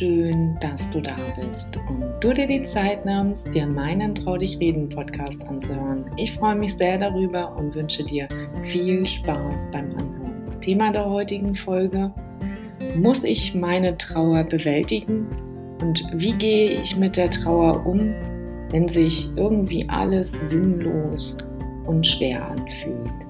schön, dass du da bist und du dir die Zeit nimmst, dir meinen Trau dich reden Podcast anzuhören. Ich freue mich sehr darüber und wünsche dir viel Spaß beim Anhören. Thema der heutigen Folge: Muss ich meine Trauer bewältigen? Und wie gehe ich mit der Trauer um, wenn sich irgendwie alles sinnlos und schwer anfühlt?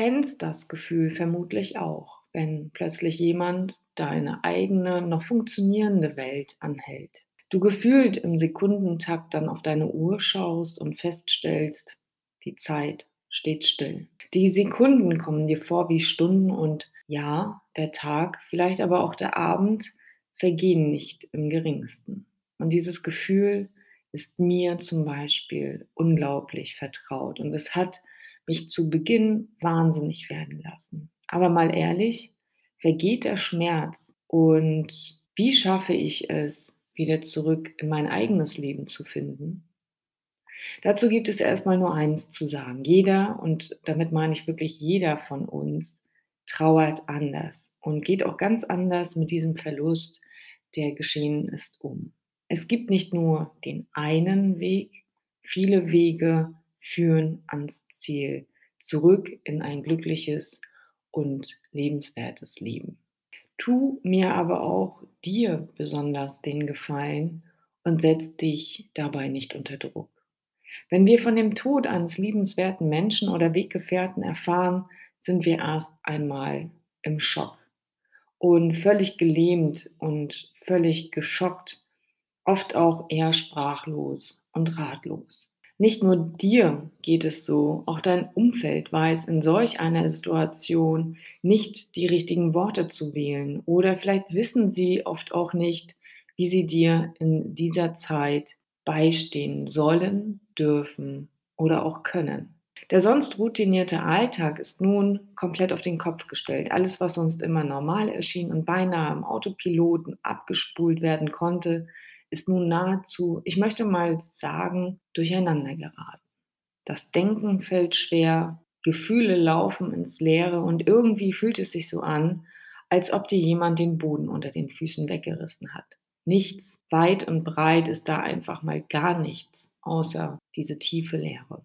Kennst das Gefühl vermutlich auch, wenn plötzlich jemand deine eigene, noch funktionierende Welt anhält. Du gefühlt im Sekundentakt dann auf deine Uhr schaust und feststellst, die Zeit steht still. Die Sekunden kommen dir vor wie Stunden und ja, der Tag, vielleicht aber auch der Abend vergehen nicht im geringsten. Und dieses Gefühl ist mir zum Beispiel unglaublich vertraut und es hat mich zu Beginn wahnsinnig werden lassen. Aber mal ehrlich, vergeht der Schmerz und wie schaffe ich es, wieder zurück in mein eigenes Leben zu finden? Dazu gibt es erstmal nur eins zu sagen. Jeder, und damit meine ich wirklich jeder von uns, trauert anders und geht auch ganz anders mit diesem Verlust, der geschehen ist, um. Es gibt nicht nur den einen Weg, viele Wege führen ans Ziel, zurück in ein glückliches und lebenswertes Leben. Tu mir aber auch dir besonders den Gefallen und setz dich dabei nicht unter Druck. Wenn wir von dem Tod eines liebenswerten Menschen oder Weggefährten erfahren, sind wir erst einmal im Schock und völlig gelähmt und völlig geschockt, oft auch eher sprachlos und ratlos. Nicht nur dir geht es so, auch dein Umfeld weiß in solch einer Situation nicht die richtigen Worte zu wählen oder vielleicht wissen sie oft auch nicht, wie sie dir in dieser Zeit beistehen sollen, dürfen oder auch können. Der sonst routinierte Alltag ist nun komplett auf den Kopf gestellt. Alles, was sonst immer normal erschien und beinahe im Autopiloten abgespult werden konnte, ist nun nahezu, ich möchte mal sagen, durcheinander geraten. Das Denken fällt schwer, Gefühle laufen ins Leere und irgendwie fühlt es sich so an, als ob dir jemand den Boden unter den Füßen weggerissen hat. Nichts, weit und breit ist da einfach mal gar nichts, außer diese tiefe Leere.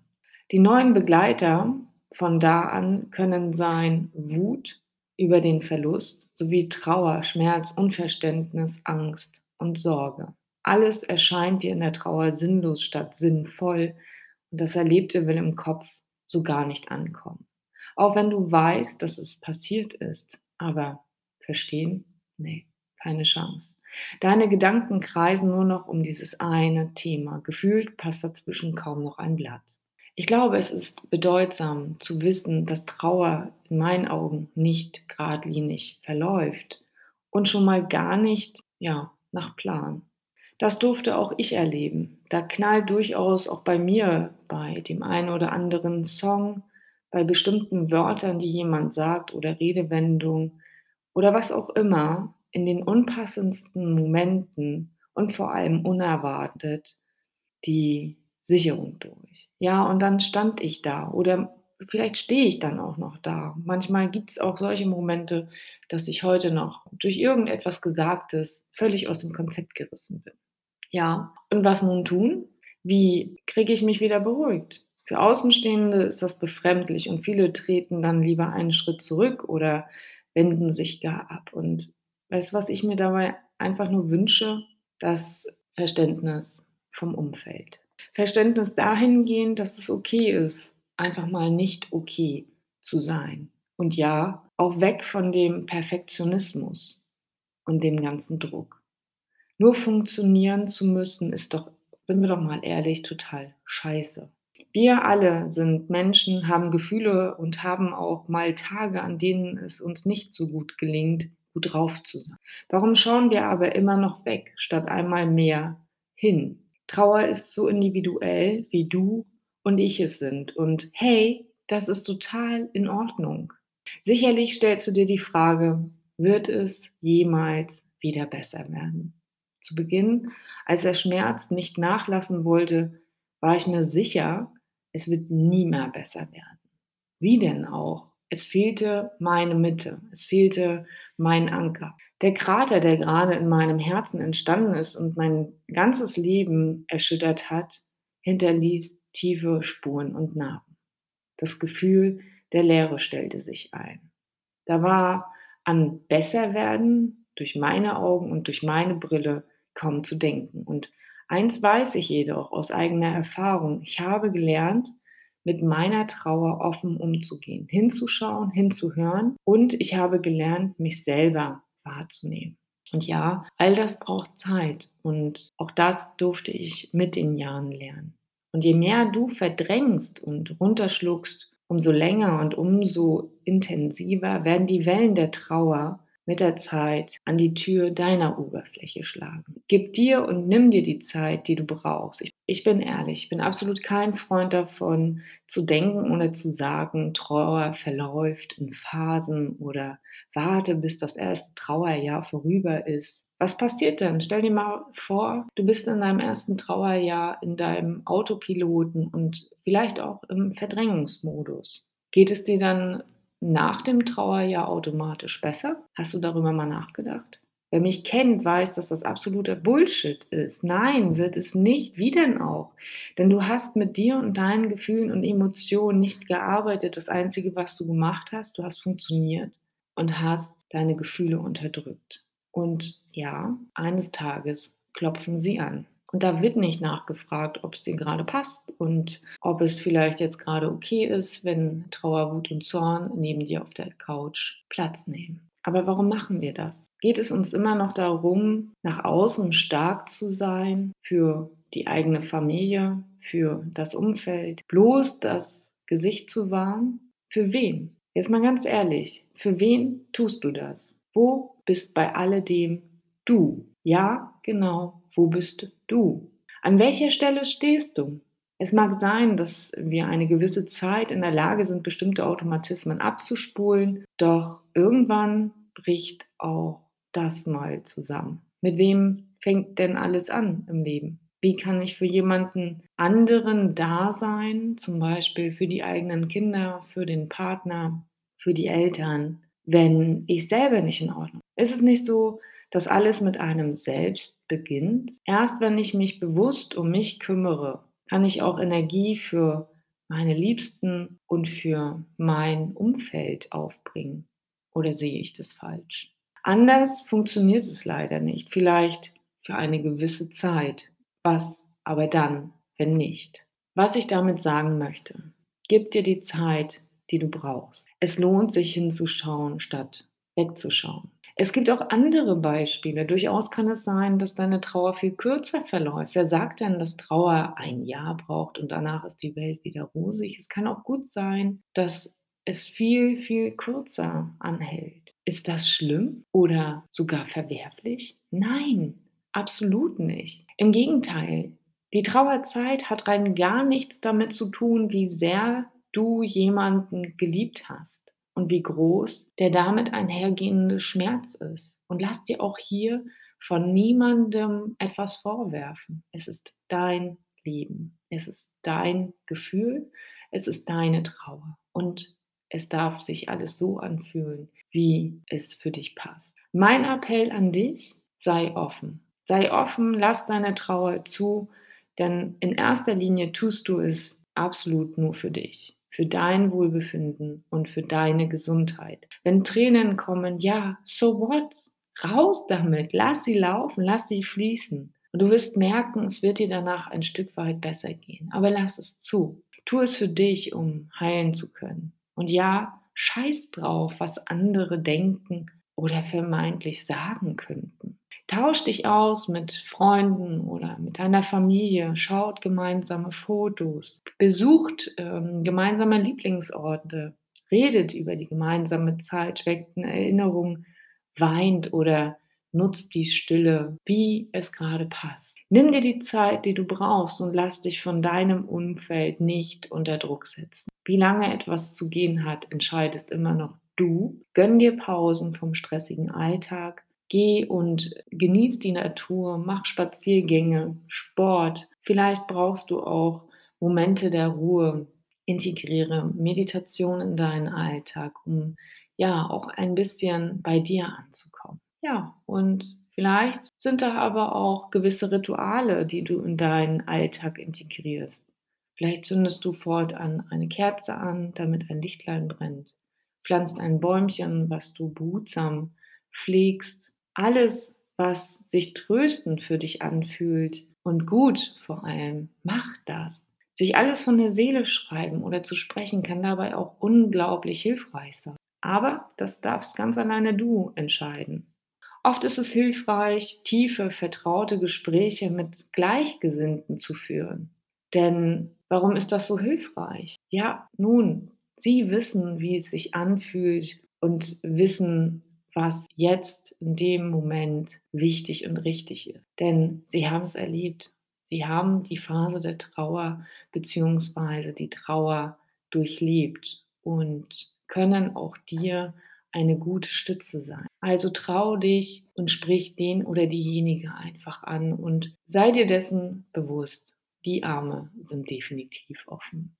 Die neuen Begleiter von da an können sein Wut über den Verlust sowie Trauer, Schmerz, Unverständnis, Angst und Sorge. Alles erscheint dir in der Trauer sinnlos statt sinnvoll und das Erlebte will im Kopf so gar nicht ankommen. Auch wenn du weißt, dass es passiert ist, aber verstehen? Nee, keine Chance. Deine Gedanken kreisen nur noch um dieses eine Thema. Gefühlt passt dazwischen kaum noch ein Blatt. Ich glaube, es ist bedeutsam zu wissen, dass Trauer in meinen Augen nicht geradlinig verläuft und schon mal gar nicht, ja, nach Plan. Das durfte auch ich erleben. Da knallt durchaus auch bei mir bei dem einen oder anderen Song, bei bestimmten Wörtern, die jemand sagt oder Redewendung oder was auch immer, in den unpassendsten Momenten und vor allem unerwartet die Sicherung durch. Ja, und dann stand ich da oder vielleicht stehe ich dann auch noch da. Manchmal gibt es auch solche Momente, dass ich heute noch durch irgendetwas Gesagtes völlig aus dem Konzept gerissen bin. Ja, und was nun tun? Wie kriege ich mich wieder beruhigt? Für Außenstehende ist das befremdlich und viele treten dann lieber einen Schritt zurück oder wenden sich gar ab. Und weißt du, was ich mir dabei einfach nur wünsche? Das Verständnis vom Umfeld. Verständnis dahingehend, dass es okay ist, einfach mal nicht okay zu sein. Und ja, auch weg von dem Perfektionismus und dem ganzen Druck. Nur funktionieren zu müssen, ist doch, sind wir doch mal ehrlich, total scheiße. Wir alle sind Menschen, haben Gefühle und haben auch mal Tage, an denen es uns nicht so gut gelingt, gut drauf zu sein. Warum schauen wir aber immer noch weg, statt einmal mehr hin? Trauer ist so individuell, wie du und ich es sind. Und hey, das ist total in Ordnung. Sicherlich stellst du dir die Frage, wird es jemals wieder besser werden? Zu Beginn, als der Schmerz nicht nachlassen wollte, war ich mir sicher, es wird nie mehr besser werden. Wie denn auch? Es fehlte meine Mitte. Es fehlte mein Anker. Der Krater, der gerade in meinem Herzen entstanden ist und mein ganzes Leben erschüttert hat, hinterließ tiefe Spuren und Narben. Das Gefühl der Leere stellte sich ein. Da war an Besserwerden durch meine Augen und durch meine Brille kaum zu denken. Und eins weiß ich jedoch aus eigener Erfahrung. Ich habe gelernt, mit meiner Trauer offen umzugehen, hinzuschauen, hinzuhören und ich habe gelernt, mich selber wahrzunehmen. Und ja, all das braucht Zeit und auch das durfte ich mit den Jahren lernen. Und je mehr du verdrängst und runterschluckst, umso länger und umso intensiver werden die Wellen der Trauer mit der Zeit an die Tür deiner Oberfläche schlagen. Gib dir und nimm dir die Zeit, die du brauchst. Ich, ich, bin ehrlich, ich bin absolut kein Freund davon, zu denken oder zu sagen, Trauer verläuft in Phasen oder warte, bis das erste Trauerjahr vorüber ist. Was passiert denn? Stell dir mal vor, du bist in deinem ersten Trauerjahr in deinem Autopiloten und vielleicht auch im Verdrängungsmodus. Geht es dir dann nach dem Trauerjahr automatisch besser? Hast du darüber mal nachgedacht? Wer mich kennt, weiß, dass das absoluter Bullshit ist. Nein, wird es nicht. Wie denn auch? Denn du hast mit dir und deinen Gefühlen und Emotionen nicht gearbeitet. Das Einzige, was du gemacht hast, du hast funktioniert und hast deine Gefühle unterdrückt. Und ja, eines Tages klopfen sie an. Und da wird nicht nachgefragt, ob es dir gerade passt und ob es vielleicht jetzt gerade okay ist, wenn Trauer, Wut und Zorn neben dir auf der Couch Platz nehmen. Aber warum machen wir das? Geht es uns immer noch darum, nach außen stark zu sein für die eigene Familie, für das Umfeld, bloß das Gesicht zu wahren? Für wen? Jetzt mal ganz ehrlich, für wen tust du das? Wo bist bei alledem du? Ja, genau, wo bist du? An welcher Stelle stehst du? Es mag sein, dass wir eine gewisse Zeit in der Lage sind, bestimmte Automatismen abzuspulen, doch irgendwann bricht auch das mal zusammen. Mit wem fängt denn alles an im Leben? Wie kann ich für jemanden anderen da sein, zum Beispiel für die eigenen Kinder, für den Partner, für die Eltern, wenn ich selber nicht in Ordnung bin? Ist es nicht so, dass alles mit einem selbst beginnt. Erst wenn ich mich bewusst um mich kümmere, kann ich auch Energie für meine Liebsten und für mein Umfeld aufbringen. Oder sehe ich das falsch? Anders funktioniert es leider nicht. Vielleicht für eine gewisse Zeit. Was aber dann, wenn nicht? Was ich damit sagen möchte, gib dir die Zeit, die du brauchst. Es lohnt sich hinzuschauen, statt wegzuschauen. Es gibt auch andere Beispiele. Durchaus kann es sein, dass deine Trauer viel kürzer verläuft. Wer sagt denn, dass Trauer ein Jahr braucht und danach ist die Welt wieder rosig? Es kann auch gut sein, dass es viel, viel kürzer anhält. Ist das schlimm oder sogar verwerflich? Nein, absolut nicht. Im Gegenteil, die Trauerzeit hat rein gar nichts damit zu tun, wie sehr du jemanden geliebt hast und wie groß der damit einhergehende Schmerz ist. Und lass dir auch hier von niemandem etwas vorwerfen. Es ist dein Leben. Es ist dein Gefühl. Es ist deine Trauer. Und es darf sich alles so anfühlen, wie es für dich passt. Mein Appell an dich, sei offen. Sei offen, lass deine Trauer zu, denn in erster Linie tust du es absolut nur für dich für dein Wohlbefinden und für deine Gesundheit. Wenn Tränen kommen, ja, so what? Raus damit, lass sie laufen, lass sie fließen. Und du wirst merken, es wird dir danach ein Stück weit besser gehen. Aber lass es zu. Tu es für dich, um heilen zu können. Und ja, scheiß drauf, was andere denken oder vermeintlich sagen könnten. Tausch dich aus mit Freunden oder mit deiner Familie, schaut gemeinsame Fotos, besucht ähm, gemeinsame Lieblingsorte, redet über die gemeinsame Zeit, schweckt eine Erinnerung, weint oder nutzt die Stille, wie es gerade passt. Nimm dir die Zeit, die du brauchst und lass dich von deinem Umfeld nicht unter Druck setzen. Wie lange etwas zu gehen hat, entscheidest immer noch du. Gönn dir Pausen vom stressigen Alltag Geh und genieß die Natur, mach Spaziergänge, Sport. Vielleicht brauchst du auch Momente der Ruhe. integriere Meditation in deinen Alltag, um ja auch ein bisschen bei dir anzukommen. Ja, und vielleicht sind da aber auch gewisse Rituale, die du in deinen Alltag integrierst. Vielleicht zündest du fortan eine Kerze an, damit ein Lichtlein brennt. Pflanzt ein Bäumchen, was du behutsam pflegst. Alles, was sich tröstend für dich anfühlt und gut vor allem, mach das. Sich alles von der Seele schreiben oder zu sprechen kann dabei auch unglaublich hilfreich sein. Aber das darfst ganz alleine du entscheiden. Oft ist es hilfreich, tiefe, vertraute Gespräche mit Gleichgesinnten zu führen. Denn warum ist das so hilfreich? Ja, nun, sie wissen, wie es sich anfühlt und wissen, was jetzt in dem Moment wichtig und richtig ist. Denn sie haben es erlebt. Sie haben die Phase der Trauer bzw. die Trauer durchlebt und können auch dir eine gute Stütze sein. Also trau dich und sprich den oder diejenige einfach an und sei dir dessen bewusst. Die Arme sind definitiv offen.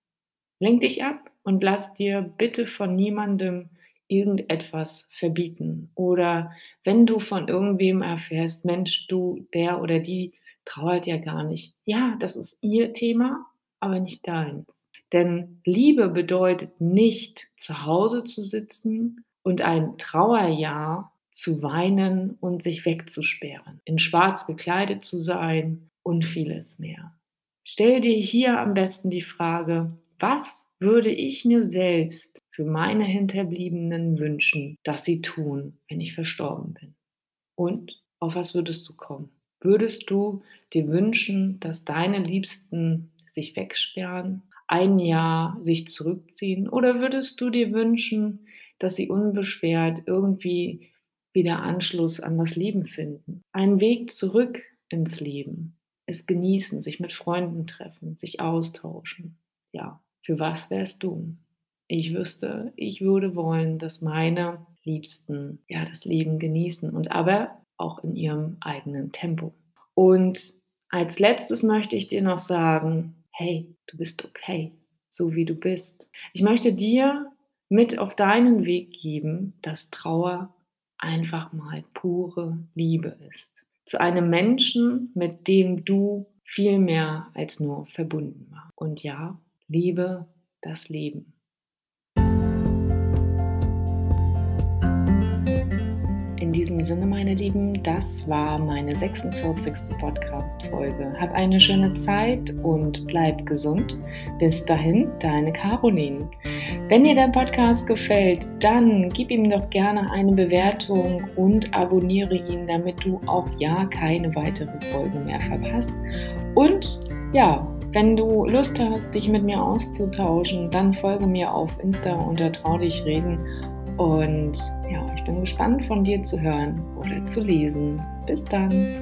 Lenk dich ab und lass dir bitte von niemandem irgendetwas verbieten. Oder wenn du von irgendwem erfährst, Mensch, du, der oder die trauert ja gar nicht. Ja, das ist ihr Thema, aber nicht deins. Denn Liebe bedeutet nicht, zu Hause zu sitzen und ein Trauerjahr zu weinen und sich wegzusperren, in schwarz gekleidet zu sein und vieles mehr. Stell dir hier am besten die Frage, was würde ich mir selbst für meine Hinterbliebenen wünschen, dass sie tun, wenn ich verstorben bin? Und auf was würdest du kommen? Würdest du dir wünschen, dass deine Liebsten sich wegsperren, ein Jahr sich zurückziehen? Oder würdest du dir wünschen, dass sie unbeschwert irgendwie wieder Anschluss an das Leben finden? Einen Weg zurück ins Leben, es genießen, sich mit Freunden treffen, sich austauschen. Ja, für was wärst du? Ich wüsste, ich würde wollen, dass meine Liebsten ja das Leben genießen und aber auch in ihrem eigenen Tempo. Und als letztes möchte ich dir noch sagen, hey, du bist okay, so wie du bist. Ich möchte dir mit auf deinen Weg geben, dass Trauer einfach mal pure Liebe ist. Zu einem Menschen, mit dem du viel mehr als nur verbunden warst. Und ja, liebe das Leben. diesem Sinne, meine Lieben, das war meine 46. Podcast-Folge. Hab eine schöne Zeit und bleib gesund. Bis dahin, deine Caroline. Wenn dir der Podcast gefällt, dann gib ihm doch gerne eine Bewertung und abonniere ihn, damit du auch ja keine weitere Folge mehr verpasst. Und ja, wenn du Lust hast, dich mit mir auszutauschen, dann folge mir auf Insta unter Trau dich reden und ja, ich bin gespannt von dir zu hören oder zu lesen. Bis dann.